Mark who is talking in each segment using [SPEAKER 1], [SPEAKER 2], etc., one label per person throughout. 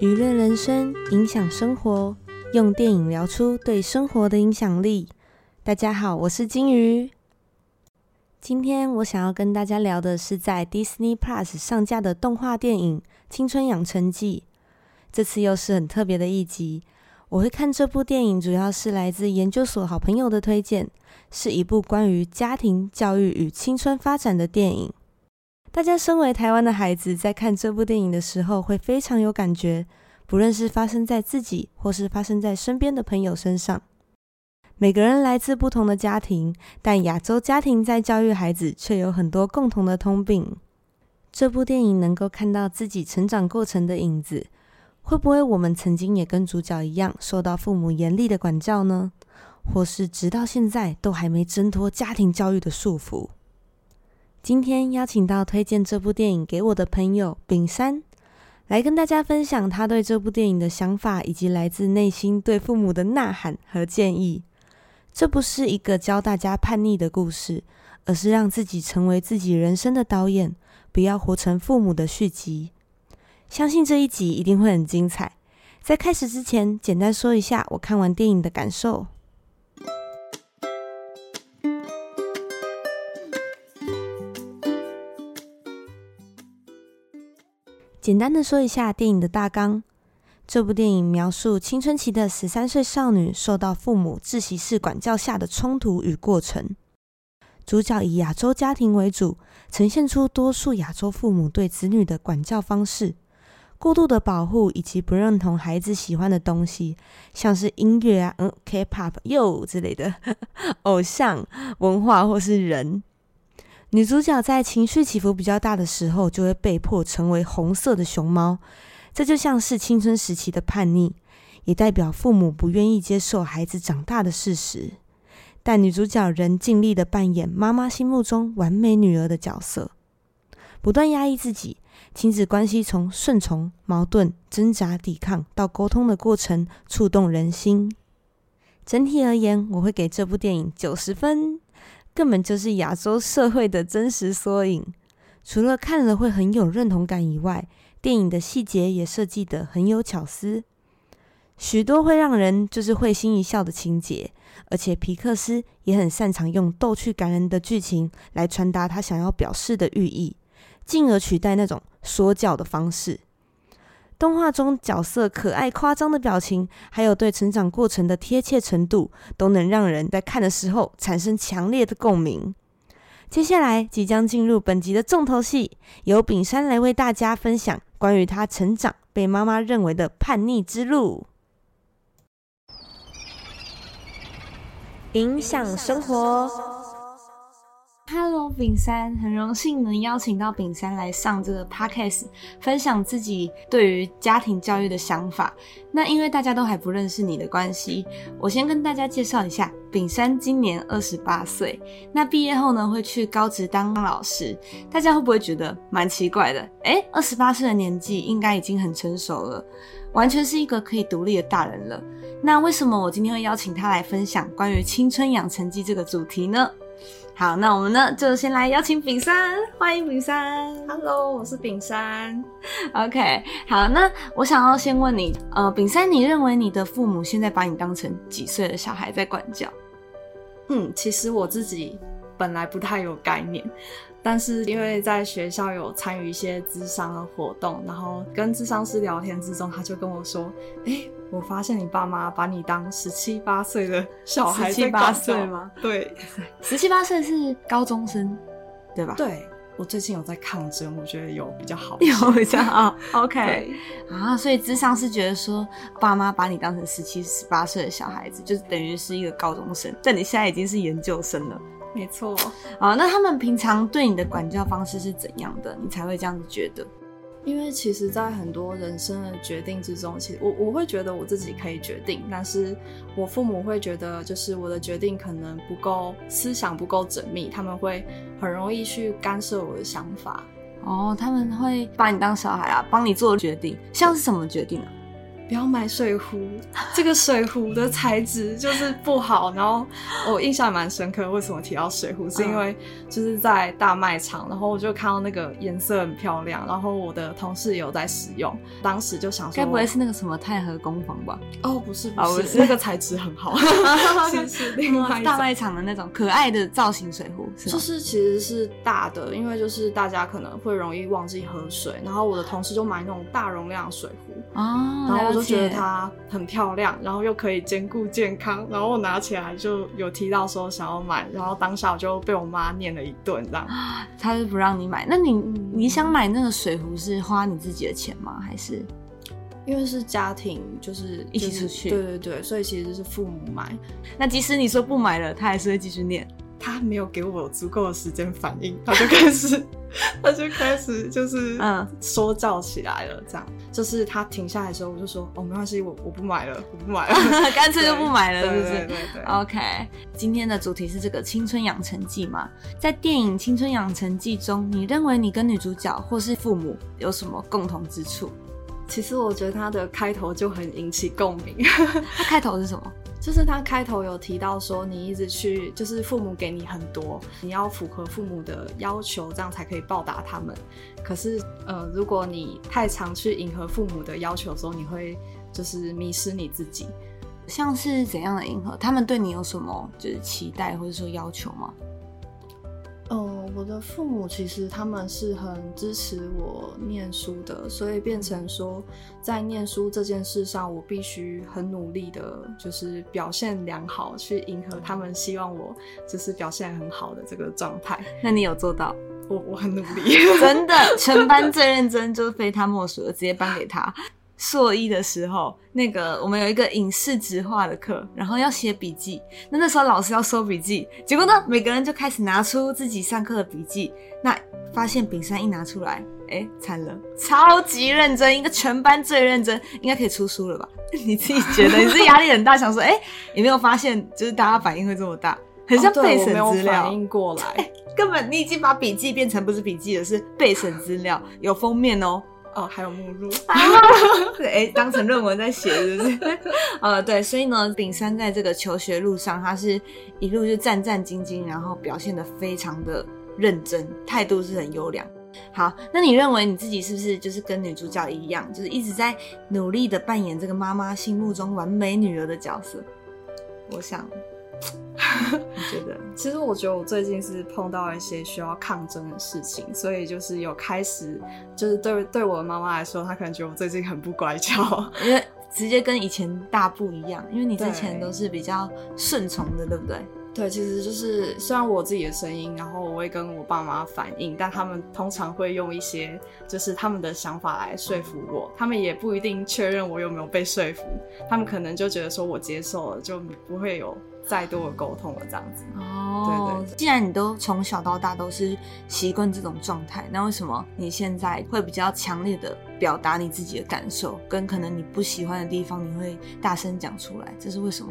[SPEAKER 1] 娱乐人生，影响生活，用电影聊出对生活的影响力。大家好，我是金鱼。今天我想要跟大家聊的是在 Disney Plus 上架的动画电影《青春养成记》。这次又是很特别的一集。我会看这部电影，主要是来自研究所好朋友的推荐，是一部关于家庭教育与青春发展的电影。大家身为台湾的孩子，在看这部电影的时候，会非常有感觉。不论是发生在自己，或是发生在身边的朋友身上，每个人来自不同的家庭，但亚洲家庭在教育孩子却有很多共同的通病。这部电影能够看到自己成长过程的影子，会不会我们曾经也跟主角一样，受到父母严厉的管教呢？或是直到现在都还没挣脱家庭教育的束缚？今天邀请到推荐这部电影给我的朋友丙山，来跟大家分享他对这部电影的想法，以及来自内心对父母的呐喊和建议。这不是一个教大家叛逆的故事，而是让自己成为自己人生的导演，不要活成父母的续集。相信这一集一定会很精彩。在开始之前，简单说一下我看完电影的感受。简单的说一下电影的大纲。这部电影描述青春期的十三岁少女受到父母窒息式管教下的冲突与过程。主角以亚洲家庭为主，呈现出多数亚洲父母对子女的管教方式：过度的保护以及不认同孩子喜欢的东西，像是音乐啊、嗯、K-pop、又之类的 偶像文化或是人。女主角在情绪起伏比较大的时候，就会被迫成为红色的熊猫。这就像是青春时期的叛逆，也代表父母不愿意接受孩子长大的事实。但女主角仍尽力的扮演妈妈心目中完美女儿的角色，不断压抑自己。亲子关系从顺从、矛盾、挣扎、抵抗到沟通的过程，触动人心。整体而言，我会给这部电影九十分。根本就是亚洲社会的真实缩影。除了看了会很有认同感以外，电影的细节也设计得很有巧思，许多会让人就是会心一笑的情节。而且皮克斯也很擅长用逗趣感人的剧情来传达他想要表示的寓意，进而取代那种说教的方式。动画中角色可爱夸张的表情，还有对成长过程的贴切程度，都能让人在看的时候产生强烈的共鸣。接下来即将进入本集的重头戏，由炳山来为大家分享关于他成长被妈妈认为的叛逆之路，影响生活。Hello，炳山，很荣幸能邀请到丙山来上这个 podcast，分享自己对于家庭教育的想法。那因为大家都还不认识你的关系，我先跟大家介绍一下，丙山今年二十八岁，那毕业后呢会去高职当老师。大家会不会觉得蛮奇怪的？诶二十八岁的年纪应该已经很成熟了，完全是一个可以独立的大人了。那为什么我今天会邀请他来分享关于青春养成记这个主题呢？好，那我们呢就先来邀请炳山，欢迎炳山。
[SPEAKER 2] Hello，我是炳山。
[SPEAKER 1] OK，好，那我想要先问你，呃，炳山，你认为你的父母现在把你当成几岁的小孩在管教？
[SPEAKER 2] 嗯，其实我自己本来不太有概念。但是因为在学校有参与一些智商的活动，然后跟智商师聊天之中，他就跟我说：“哎，我发现你爸妈把你当十七八岁的小孩，
[SPEAKER 1] 十七八岁吗？
[SPEAKER 2] 对，
[SPEAKER 1] 十七八岁是高中生，对吧？
[SPEAKER 2] 对，我最近有在抗争，我觉得有比较好，
[SPEAKER 1] 有比较好。OK，啊，所以智商是觉得说，爸妈把你当成十七十八岁的小孩子，就是等于是一个高中生，但你现在已经是研究生了。
[SPEAKER 2] 没错，
[SPEAKER 1] 啊，那他们平常对你的管教方式是怎样的？你才会这样子觉得？
[SPEAKER 2] 因为其实，在很多人生的决定之中，其实我我会觉得我自己可以决定，但是我父母会觉得，就是我的决定可能不够思想不够缜密，他们会很容易去干涉我的想法。
[SPEAKER 1] 哦，他们会把你当小孩啊，帮你做决定，像是什么决定啊？
[SPEAKER 2] 不要买水壶，这个水壶的材质就是不好。然后我印象蛮深刻，为什么提到水壶，是因为就是在大卖场，然后我就看到那个颜色很漂亮，然后我的同事有在使用，当时就想说，
[SPEAKER 1] 该不会是那个什么太和工坊吧？
[SPEAKER 2] 哦，不是，
[SPEAKER 1] 不
[SPEAKER 2] 是，那个材质很好，是 另外
[SPEAKER 1] 大卖场的那种可爱的造型水壶，
[SPEAKER 2] 就是其实是大的，因为就是大家可能会容易忘记喝水，然后我的同事就买那种大容量水壶
[SPEAKER 1] 哦，
[SPEAKER 2] 然后我就觉得它很漂亮，然后又可以兼顾健康，然后我拿起来就有提到说想要买，然后当下我就被我妈念了一顿，这样，
[SPEAKER 1] 她是不让你买。那你你想买那个水壶是花你自己的钱吗？还是
[SPEAKER 2] 因为是家庭就是
[SPEAKER 1] 一起出去？
[SPEAKER 2] 对对对，所以其实是父母买。
[SPEAKER 1] 那即使你说不买了，他还是会继续念。
[SPEAKER 2] 他没有给我足够的时间反应，他就开始，他就开始就是嗯说教起来了。这样就是他停下来的时候，我就说哦没关系，我我不买了，我不买了，
[SPEAKER 1] 干脆就不买了，是不是？
[SPEAKER 2] 对对对。
[SPEAKER 1] OK，今天的主题是这个青春养成记嘛，在电影《青春养成记》中，你认为你跟女主角或是父母有什么共同之处？
[SPEAKER 2] 其实我觉得它的开头就很引起共鸣。
[SPEAKER 1] 它开头是什么？
[SPEAKER 2] 就是他开头有提到说，你一直去，就是父母给你很多，你要符合父母的要求，这样才可以报答他们。可是，呃，如果你太常去迎合父母的要求的时候，你会就是迷失你自己。
[SPEAKER 1] 像是怎样的迎合？他们对你有什么就是期待或者说要求吗？
[SPEAKER 2] 哦，我的父母其实他们是很支持我念书的，所以变成说，在念书这件事上，我必须很努力的，就是表现良好，去迎合他们希望我就是表现很好的这个状态。
[SPEAKER 1] 那你有做到？
[SPEAKER 2] 我我很努力，
[SPEAKER 1] 真的，全班 最认真，就是非他莫属的，直接颁给他。硕一的时候，那个我们有一个影视直画的课，然后要写笔记。那那时候老师要收笔记，结果呢，每个人就开始拿出自己上课的笔记。那发现丙山一拿出来，哎，惨了，超级认真，一个全班最认真，应该可以出书了吧？你自己觉得？你是压力很大，想说，哎，有没有发现，就是大家反应会这么大，很像背审资料。
[SPEAKER 2] 反应过来，
[SPEAKER 1] 根本你已经把笔记变成不是笔记了，是背审资料，有封面哦。
[SPEAKER 2] 哦，还有目录，
[SPEAKER 1] 哎，当成论文在写，是不是？呃，对，所以呢，炳山在这个求学路上，他是一路就战战兢兢，然后表现的非常的认真，态度是很优良。好，那你认为你自己是不是就是跟女主角一样，就是一直在努力的扮演这个妈妈心目中完美女儿的角色？我想。你 觉得？
[SPEAKER 2] 其实我觉得我最近是碰到一些需要抗争的事情，所以就是有开始，就是对对我的妈妈来说，她可能觉得我最近很不乖巧，
[SPEAKER 1] 因为直接跟以前大不一样，因为你之前都是比较顺从的，对不对？
[SPEAKER 2] 对，其实就是虽然我自己的声音，然后我会跟我爸妈反映，但他们通常会用一些就是他们的想法来说服我，他们也不一定确认我有没有被说服，他们可能就觉得说我接受了，就不会有。再多的沟通了，这样子
[SPEAKER 1] 哦。对对，既然你都从小到大都是习惯这种状态，那为什么你现在会比较强烈的表达你自己的感受，跟可能你不喜欢的地方，你会大声讲出来？这是为什么？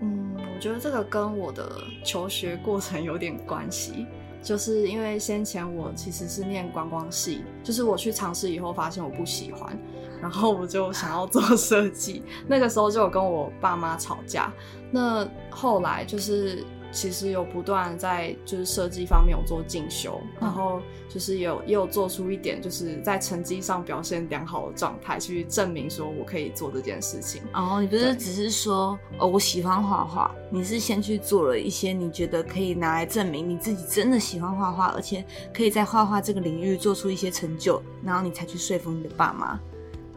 [SPEAKER 2] 嗯，我觉得这个跟我的求学过程有点关系，就是因为先前我其实是念观光系，就是我去尝试以后发现我不喜欢。然后我就想要做设计，那个时候就有跟我爸妈吵架。那后来就是其实有不断在就是设计方面有做进修，然后就是有也有做出一点就是在成绩上表现良好的状态，去证明说我可以做这件事情。
[SPEAKER 1] 哦，你不是只是说哦我喜欢画画，你是先去做了一些你觉得可以拿来证明你自己真的喜欢画画，而且可以在画画这个领域做出一些成就，然后你才去说服你的爸妈。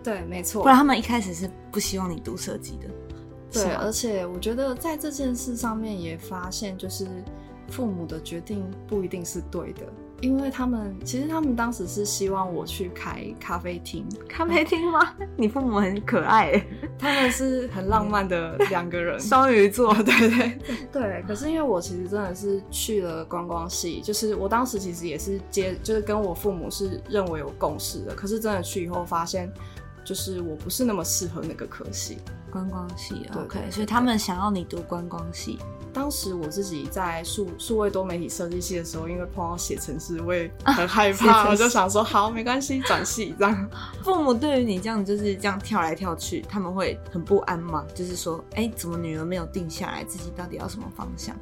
[SPEAKER 2] 对，没错。
[SPEAKER 1] 不然他们一开始是不希望你读设计的。
[SPEAKER 2] 对，而且我觉得在这件事上面也发现，就是父母的决定不一定是对的。因为他们其实他们当时是希望我去开咖啡厅，
[SPEAKER 1] 咖啡厅吗？你父母很可爱，
[SPEAKER 2] 他们是很浪漫的两个人，
[SPEAKER 1] 双鱼座，
[SPEAKER 2] 对对对。可是因为我其实真的是去了观光系，就是我当时其实也是接，就是跟我父母是认为有共识的。可是真的去以后发现。就是我不是那么适合那个科系，
[SPEAKER 1] 观光系，OK，所以他们想要你读观光系，
[SPEAKER 2] 当时我自己在数数位多媒体设计系的时候，因为碰到写程式，我也很害怕，我就想说好，没关系，转系这样。
[SPEAKER 1] 父母对于你这样就是这样跳来跳去，他们会很不安吗？就是说，哎，怎么女儿没有定下来，自己到底要什么方向？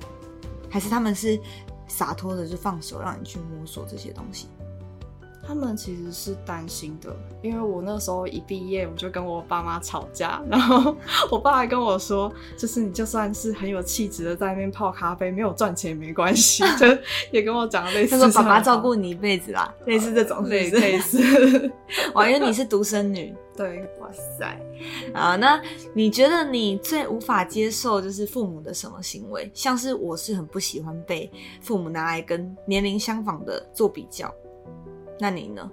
[SPEAKER 1] 还是他们是洒脱的就放手，让你去摸索这些东西？
[SPEAKER 2] 他们其实是担心的，因为我那时候一毕业，我就跟我爸妈吵架，然后我爸还跟我说，就是你就算是很有气质的在那边泡咖啡，没有赚钱也没关系，就也跟我讲类似，
[SPEAKER 1] 他说爸爸照顾你一辈子啦，类似这种
[SPEAKER 2] 类类似，
[SPEAKER 1] 我因为你是独生女，
[SPEAKER 2] 对，
[SPEAKER 1] 哇塞，啊，那你觉得你最无法接受就是父母的什么行为？像是我是很不喜欢被父母拿来跟年龄相仿的做比较。那你呢？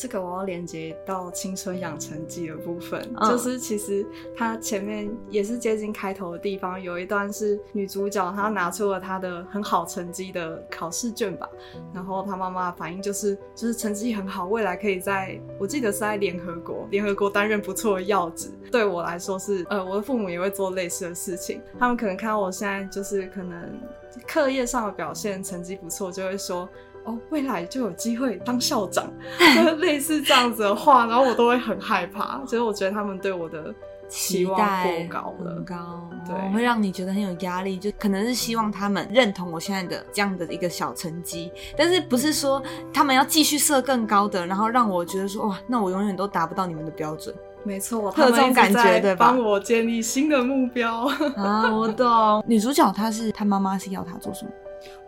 [SPEAKER 2] 这个我要连接到青春养成记的部分，就是其实它前面也是接近开头的地方，有一段是女主角她拿出了她的很好成绩的考试卷吧，然后她妈妈反应就是就是成绩很好，未来可以在我记得是在联合国，联合国担任不错的要职。对我来说是呃，我的父母也会做类似的事情，他们可能看到我现在就是可能课业上的表现成绩不错，就会说。哦，未来就有机会当校长，类似这样子的话，然后我都会很害怕。所以我觉得他们对我的期望过高了，
[SPEAKER 1] 很高，
[SPEAKER 2] 对，
[SPEAKER 1] 会让你觉得很有压力。就可能是希望他们认同我现在的这样的一个小成绩，但是不是说他们要继续设更高的，然后让我觉得说哇，那我永远都达不到你们的标准。
[SPEAKER 2] 没错，
[SPEAKER 1] 有这种感觉对
[SPEAKER 2] 吧？帮我建立新的目标
[SPEAKER 1] 啊，我懂。女主角她是她妈妈是要她做什么？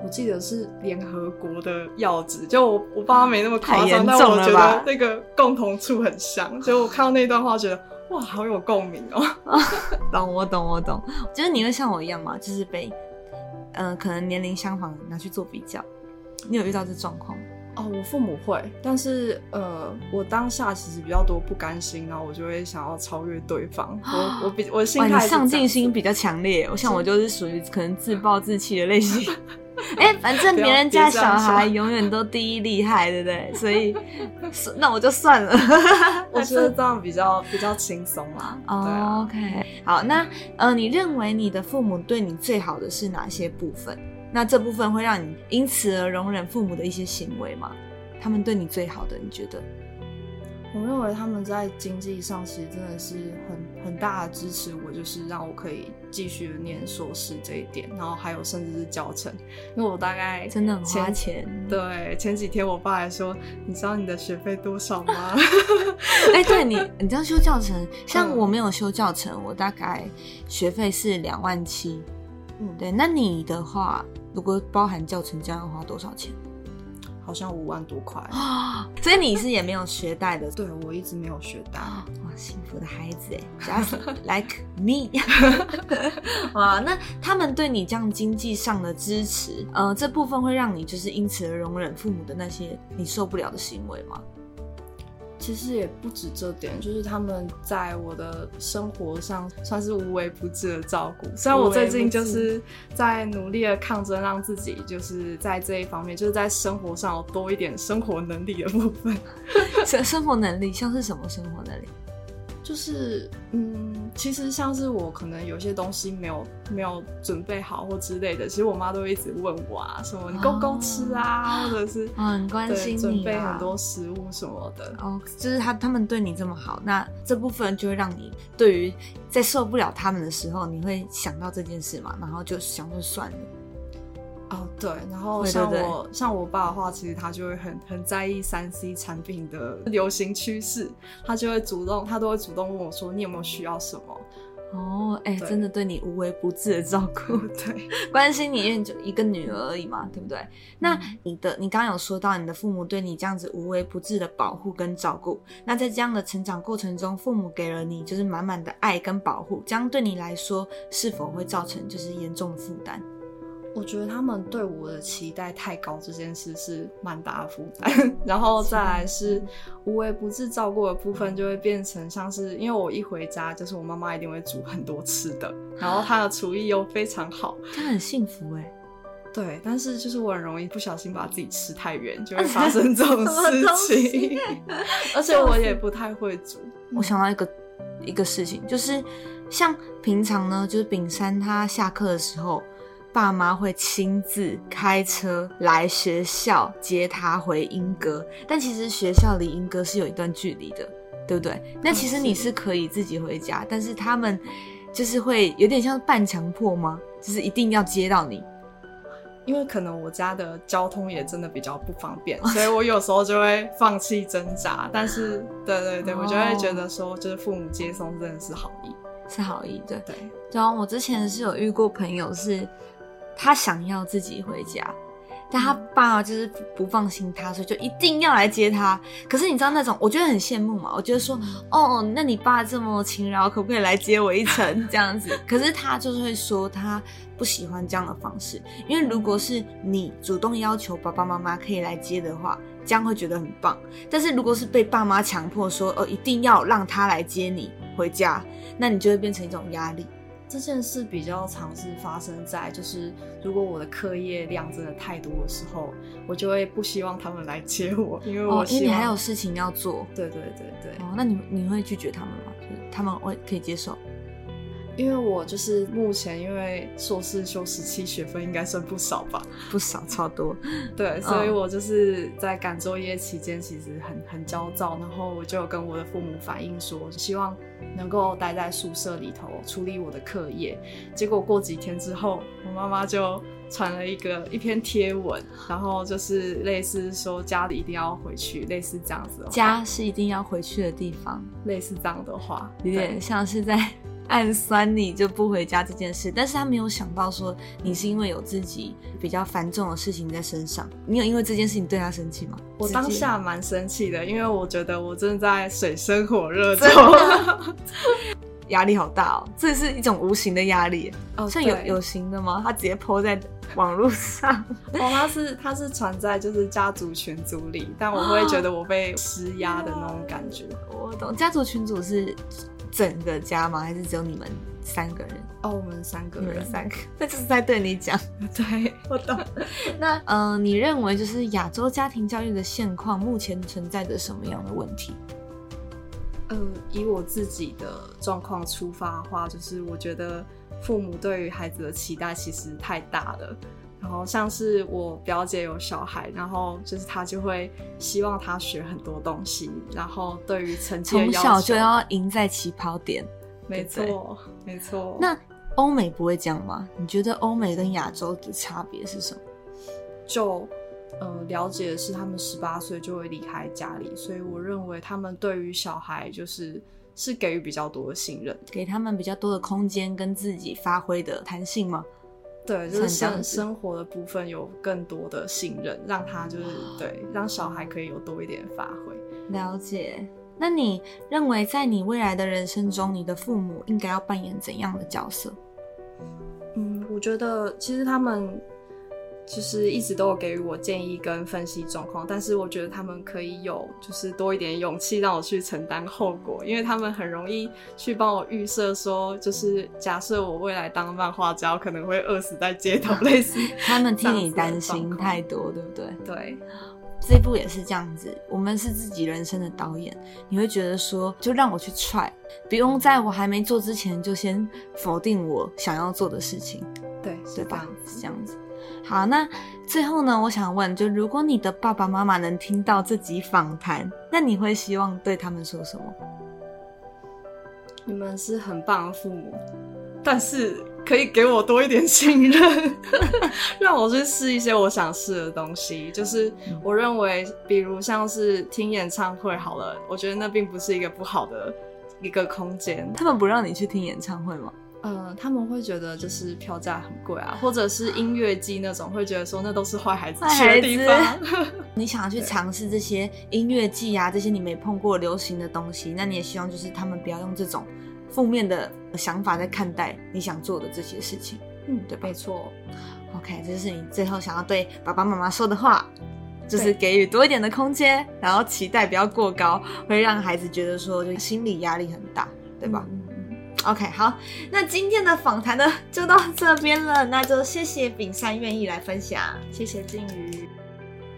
[SPEAKER 2] 我记得是联合国的要旨，就我我爸妈没那么夸张，但我觉得那个共同处很像，所以我看到那段话，觉得哇，好有共鸣哦。
[SPEAKER 1] 懂，我懂，我懂。就是你会像我一样吗？就是被嗯，可能年龄相仿拿去做比较，你有遇到这状况吗？
[SPEAKER 2] 哦，我父母会，但是呃，我当下其实比较多不甘心，然后我就会想要超越对方。我我比我心态
[SPEAKER 1] 上进心比较强烈，我想我就是属于可能自暴自弃的类型。哎，反正别人家小孩永远都第一厉害，对不对？所以 那我就算了。
[SPEAKER 2] 我觉得这样比较比较轻松嘛。
[SPEAKER 1] OK，好，那呃，你认为你的父母对你最好的是哪些部分？那这部分会让你因此而容忍父母的一些行为吗？他们对你最好的，你觉得？
[SPEAKER 2] 我认为他们在经济上其实真的是很很大的支持我，就是让我可以继续念硕士这一点，然后还有甚至是教程，因为我大概
[SPEAKER 1] 真的很花钱。
[SPEAKER 2] 对，前几天我爸还说：“你知道你的学费多少吗？”
[SPEAKER 1] 哎，对你，你知道修教程，像我没有修教程，我大概学费是两万七。嗯，对，那你的话，如果包含教程，这样要花多少钱？
[SPEAKER 2] 好像五万多块
[SPEAKER 1] 啊！所以你是也没有学贷的？
[SPEAKER 2] 对，我一直没有学贷。
[SPEAKER 1] 哇，幸福的孩子哎，just like me。哇，那他们对你这样经济上的支持，呃，这部分会让你就是因此而容忍父母的那些你受不了的行为吗？
[SPEAKER 2] 其实也不止这点，就是他们在我的生活上算是无微不至的照顾。虽然我最近就是在努力的抗争，让自己就是在这一方面，就是在生活上有多一点生活能力的部分。
[SPEAKER 1] 生生活能力像是什么生活能力？
[SPEAKER 2] 就是嗯，其实像是我可能有些东西没有没有准备好或之类的，其实我妈都会一直问我啊，什么你够不够吃啊，或者是
[SPEAKER 1] 很关心你，
[SPEAKER 2] 准备很多食物什么的。
[SPEAKER 1] 哦，就是他他们对你这么好，那这部分就会让你对于在受不了他们的时候，你会想到这件事嘛，然后就想说算了。
[SPEAKER 2] 哦，对，然后像我像我爸的话，其实他就会很很在意三 C 产品的 流行趋势，他就会主动，他都会主动问我说：“你有没有需要什么？”
[SPEAKER 1] 哦，哎，真的对你无微不至的照顾，
[SPEAKER 2] 对，
[SPEAKER 1] 关心你，因为就一个女儿而已嘛，对不对？那你的，你刚刚有说到你的父母对你这样子无微不至的保护跟照顾，那在这样的成长过程中，父母给了你就是满满的爱跟保护，这样对你来说是否会造成就是严重的负担？
[SPEAKER 2] 我觉得他们对我的期待太高，这件事是蛮大的负担。然后再来是无微不至照顾的部分，就会变成像是，因为我一回家，就是我妈妈一定会煮很多吃的，然后她的厨艺又非常好，
[SPEAKER 1] 她很幸福哎。
[SPEAKER 2] 对，但是就是我很容易不小心把自己吃太远，就会 发生这种事情。而且我也不太会煮。
[SPEAKER 1] 我想到一个一个事情，就是像平常呢，就是丙山他下课的时候。爸妈会亲自开车来学校接他回英歌，但其实学校离英歌是有一段距离的，对不对？那其实你是可以自己回家，但是他们就是会有点像半强迫吗？就是一定要接到你。
[SPEAKER 2] 因为可能我家的交通也真的比较不方便，所以我有时候就会放弃挣扎。但是，对对对，我就会觉得说，就是父母接送真的是好意，
[SPEAKER 1] 是好意，对
[SPEAKER 2] 对。
[SPEAKER 1] 然后我之前是有遇过朋友，是他想要自己回家。但他爸就是不放心他，所以就一定要来接他。可是你知道那种，我觉得很羡慕嘛。我觉得说，哦，那你爸这么勤劳，可不可以来接我一程 这样子？可是他就是会说，他不喜欢这样的方式，因为如果是你主动要求爸爸妈妈可以来接的话，这样会觉得很棒。但是如果是被爸妈强迫说，哦，一定要让他来接你回家，那你就会变成一种压力。
[SPEAKER 2] 这件事比较常是发生在，就是如果我的课业量真的太多的时候，我就会不希望他们来接我，因为我
[SPEAKER 1] 因为你还有事情要做。
[SPEAKER 2] 对对对对。
[SPEAKER 1] 哦，那你你会拒绝他们吗？就是他们会可以接受？
[SPEAKER 2] 因为我就是目前因为硕士修十七学分，应该算不少吧？
[SPEAKER 1] 不少，超多。
[SPEAKER 2] 对，所以我就是在赶作业期间，其实很很焦躁，然后我就跟我的父母反映说，希望能够待在宿舍里头处理我的课业。结果过几天之后，我妈妈就传了一个一篇贴文，然后就是类似说家里一定要回去，类似这样子。
[SPEAKER 1] 家是一定要回去的地方，
[SPEAKER 2] 类似这样的话，
[SPEAKER 1] 有点像是在。暗酸你就不回家这件事，但是他没有想到说你是因为有自己比较繁重的事情在身上。你有因为这件事情对他生气吗？
[SPEAKER 2] 我当下蛮生气的，因为我觉得我正在水深火热中，
[SPEAKER 1] 压力好大哦。这是一种无形的压力，哦，像有有形的吗？他直接泼在网络上，
[SPEAKER 2] 哦，他是他是传在就是家族群组里，但我会觉得我被施压的那种感觉。
[SPEAKER 1] 我懂，家族群组是。整个家吗？还是只有你们三个人？
[SPEAKER 2] 哦，我们三个人，
[SPEAKER 1] 三个。那就是在对你讲。
[SPEAKER 2] 对，我懂。
[SPEAKER 1] 那，嗯，你认为就是亚洲家庭教育的现况目前存在着什么样的问题？
[SPEAKER 2] 嗯，以我自己的状况出发的话，就是我觉得父母对于孩子的期待其实太大了。然后像是我表姐有小孩，然后就是她就会希望他学很多东西，然后对于成绩
[SPEAKER 1] 从小就要赢在起跑点。
[SPEAKER 2] 没错，没错。
[SPEAKER 1] 那欧美不会这样吗？你觉得欧美跟亚洲的差别是什么？
[SPEAKER 2] 就呃了解的是，他们十八岁就会离开家里，所以我认为他们对于小孩就是是给予比较多的信任，
[SPEAKER 1] 给他们比较多的空间跟自己发挥的弹性吗？
[SPEAKER 2] 对，就是生生活的部分有更多的信任，让他就是对，让小孩可以有多一点发挥。
[SPEAKER 1] 了解。那你认为在你未来的人生中，你的父母应该要扮演怎样的角色？
[SPEAKER 2] 嗯，我觉得其实他们。就是一直都有给予我建议跟分析状况，但是我觉得他们可以有就是多一点勇气让我去承担后果，因为他们很容易去帮我预设说，就是假设我未来当漫画家，可能会饿死在街头，类似
[SPEAKER 1] 他们替你担心太多，对不对？
[SPEAKER 2] 对，
[SPEAKER 1] 这一部也是这样子，我们是自己人生的导演，你会觉得说，就让我去踹，不用在我还没做之前就先否定我想要做的事情，
[SPEAKER 2] 对，
[SPEAKER 1] 对吧？是这样子。好，那最后呢？我想问，就如果你的爸爸妈妈能听到这集访谈，那你会希望对他们说什么？
[SPEAKER 2] 你们是很棒的父母，但是可以给我多一点信任，让我去试一些我想试的东西。就是我认为，比如像是听演唱会好了，我觉得那并不是一个不好的一个空间。
[SPEAKER 1] 他们不让你去听演唱会吗？
[SPEAKER 2] 嗯，他们会觉得就是票价很贵啊，或者是音乐季那种，会觉得说那都是坏孩子去的地方。
[SPEAKER 1] 你想要去尝试这些音乐季啊，这些你没碰过流行的东西，那你也希望就是他们不要用这种负面的想法在看待你想做的这些事情。
[SPEAKER 2] 嗯，对，没错。
[SPEAKER 1] OK，这是你最后想要对爸爸妈妈说的话，就是给予多一点的空间，然后期待不要过高，会让孩子觉得说就心理压力很大，对吧？OK，好，那今天的访谈呢就到这边了，那就谢谢炳山愿意来分享，
[SPEAKER 2] 谢谢金鱼，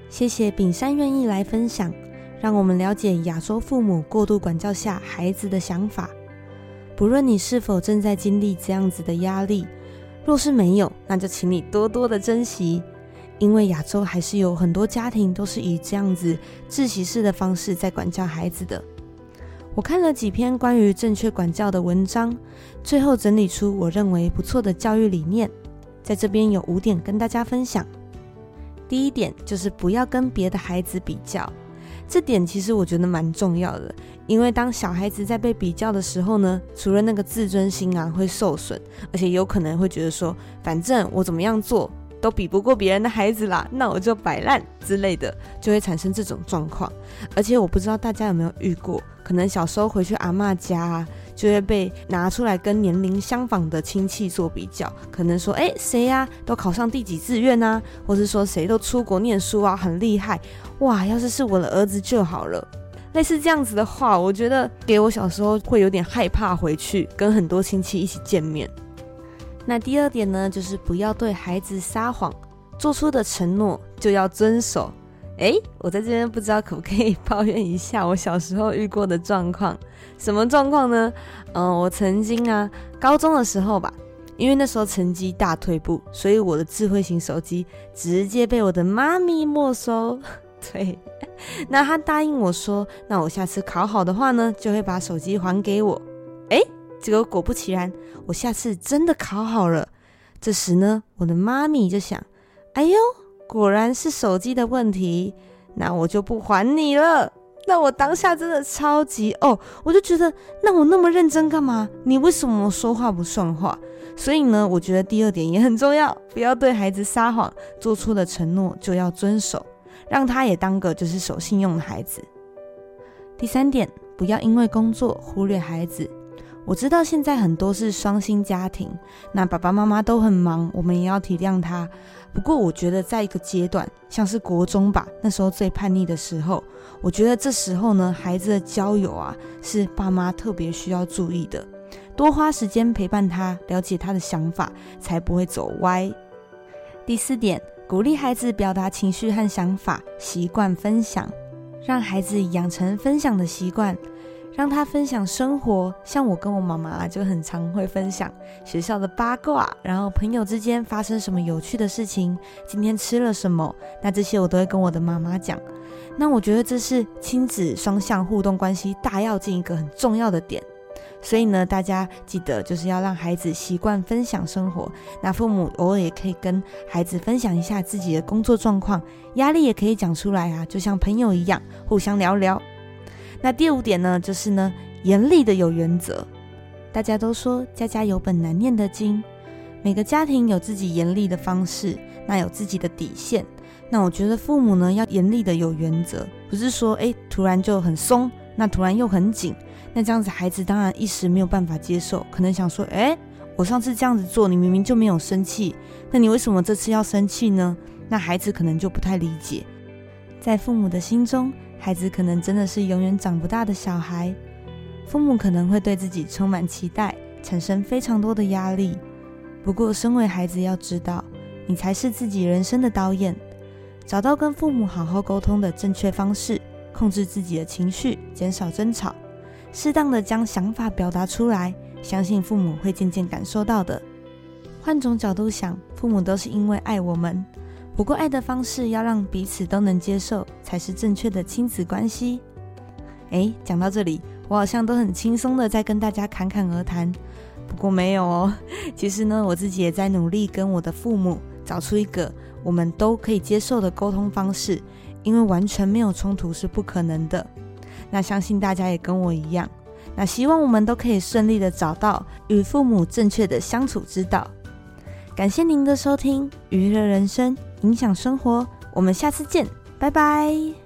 [SPEAKER 1] 谢谢炳山愿意来分享，让我们了解亚洲父母过度管教下孩子的想法。不论你是否正在经历这样子的压力，若是没有，那就请你多多的珍惜，因为亚洲还是有很多家庭都是以这样子窒息式的方式在管教孩子的。我看了几篇关于正确管教的文章，最后整理出我认为不错的教育理念，在这边有五点跟大家分享。第一点就是不要跟别的孩子比较，这点其实我觉得蛮重要的，因为当小孩子在被比较的时候呢，除了那个自尊心啊会受损，而且有可能会觉得说，反正我怎么样做。都比不过别人的孩子啦，那我就摆烂之类的，就会产生这种状况。而且我不知道大家有没有遇过，可能小时候回去阿妈家，就会被拿出来跟年龄相仿的亲戚做比较，可能说，哎，谁呀，都考上第几志愿啊，或是说谁都出国念书啊，很厉害，哇，要是是我的儿子就好了。类似这样子的话，我觉得给我小时候会有点害怕回去跟很多亲戚一起见面。那第二点呢，就是不要对孩子撒谎，做出的承诺就要遵守。诶，我在这边不知道可不可以抱怨一下我小时候遇过的状况？什么状况呢？嗯，我曾经啊，高中的时候吧，因为那时候成绩大退步，所以我的智慧型手机直接被我的妈咪没收。对，那他答应我说，那我下次考好的话呢，就会把手机还给我。诶。结果果不其然，我下次真的考好了。这时呢，我的妈咪就想：“哎呦，果然是手机的问题，那我就不还你了。”那我当下真的超级哦，我就觉得，那我那么认真干嘛？你为什么说话不算话？所以呢，我觉得第二点也很重要，不要对孩子撒谎，做出的承诺就要遵守，让他也当个就是守信用的孩子。第三点，不要因为工作忽略孩子。我知道现在很多是双薪家庭，那爸爸妈妈都很忙，我们也要体谅他。不过我觉得在一个阶段，像是国中吧，那时候最叛逆的时候，我觉得这时候呢，孩子的交友啊，是爸妈特别需要注意的，多花时间陪伴他，了解他的想法，才不会走歪。第四点，鼓励孩子表达情绪和想法，习惯分享，让孩子养成分享的习惯。让他分享生活，像我跟我妈妈就很常会分享学校的八卦，然后朋友之间发生什么有趣的事情，今天吃了什么，那这些我都会跟我的妈妈讲。那我觉得这是亲子双向互动关系大要进一个很重要的点。所以呢，大家记得就是要让孩子习惯分享生活。那父母偶尔也可以跟孩子分享一下自己的工作状况，压力也可以讲出来啊，就像朋友一样，互相聊聊。那第五点呢，就是呢，严厉的有原则。大家都说家家有本难念的经，每个家庭有自己严厉的方式，那有自己的底线。那我觉得父母呢要严厉的有原则，不是说诶突然就很松，那突然又很紧，那这样子孩子当然一时没有办法接受，可能想说诶，我上次这样子做，你明明就没有生气，那你为什么这次要生气呢？那孩子可能就不太理解，在父母的心中。孩子可能真的是永远长不大的小孩，父母可能会对自己充满期待，产生非常多的压力。不过，身为孩子要知道，你才是自己人生的导演。找到跟父母好好沟通的正确方式，控制自己的情绪，减少争吵，适当的将想法表达出来，相信父母会渐渐感受到的。换种角度想，父母都是因为爱我们。不过，爱的方式要让彼此都能接受，才是正确的亲子关系。诶，讲到这里，我好像都很轻松的在跟大家侃侃而谈。不过没有哦，其实呢，我自己也在努力跟我的父母找出一个我们都可以接受的沟通方式，因为完全没有冲突是不可能的。那相信大家也跟我一样，那希望我们都可以顺利的找到与父母正确的相处之道。感谢您的收听，娱乐人生。影响生活，我们下次见，拜拜。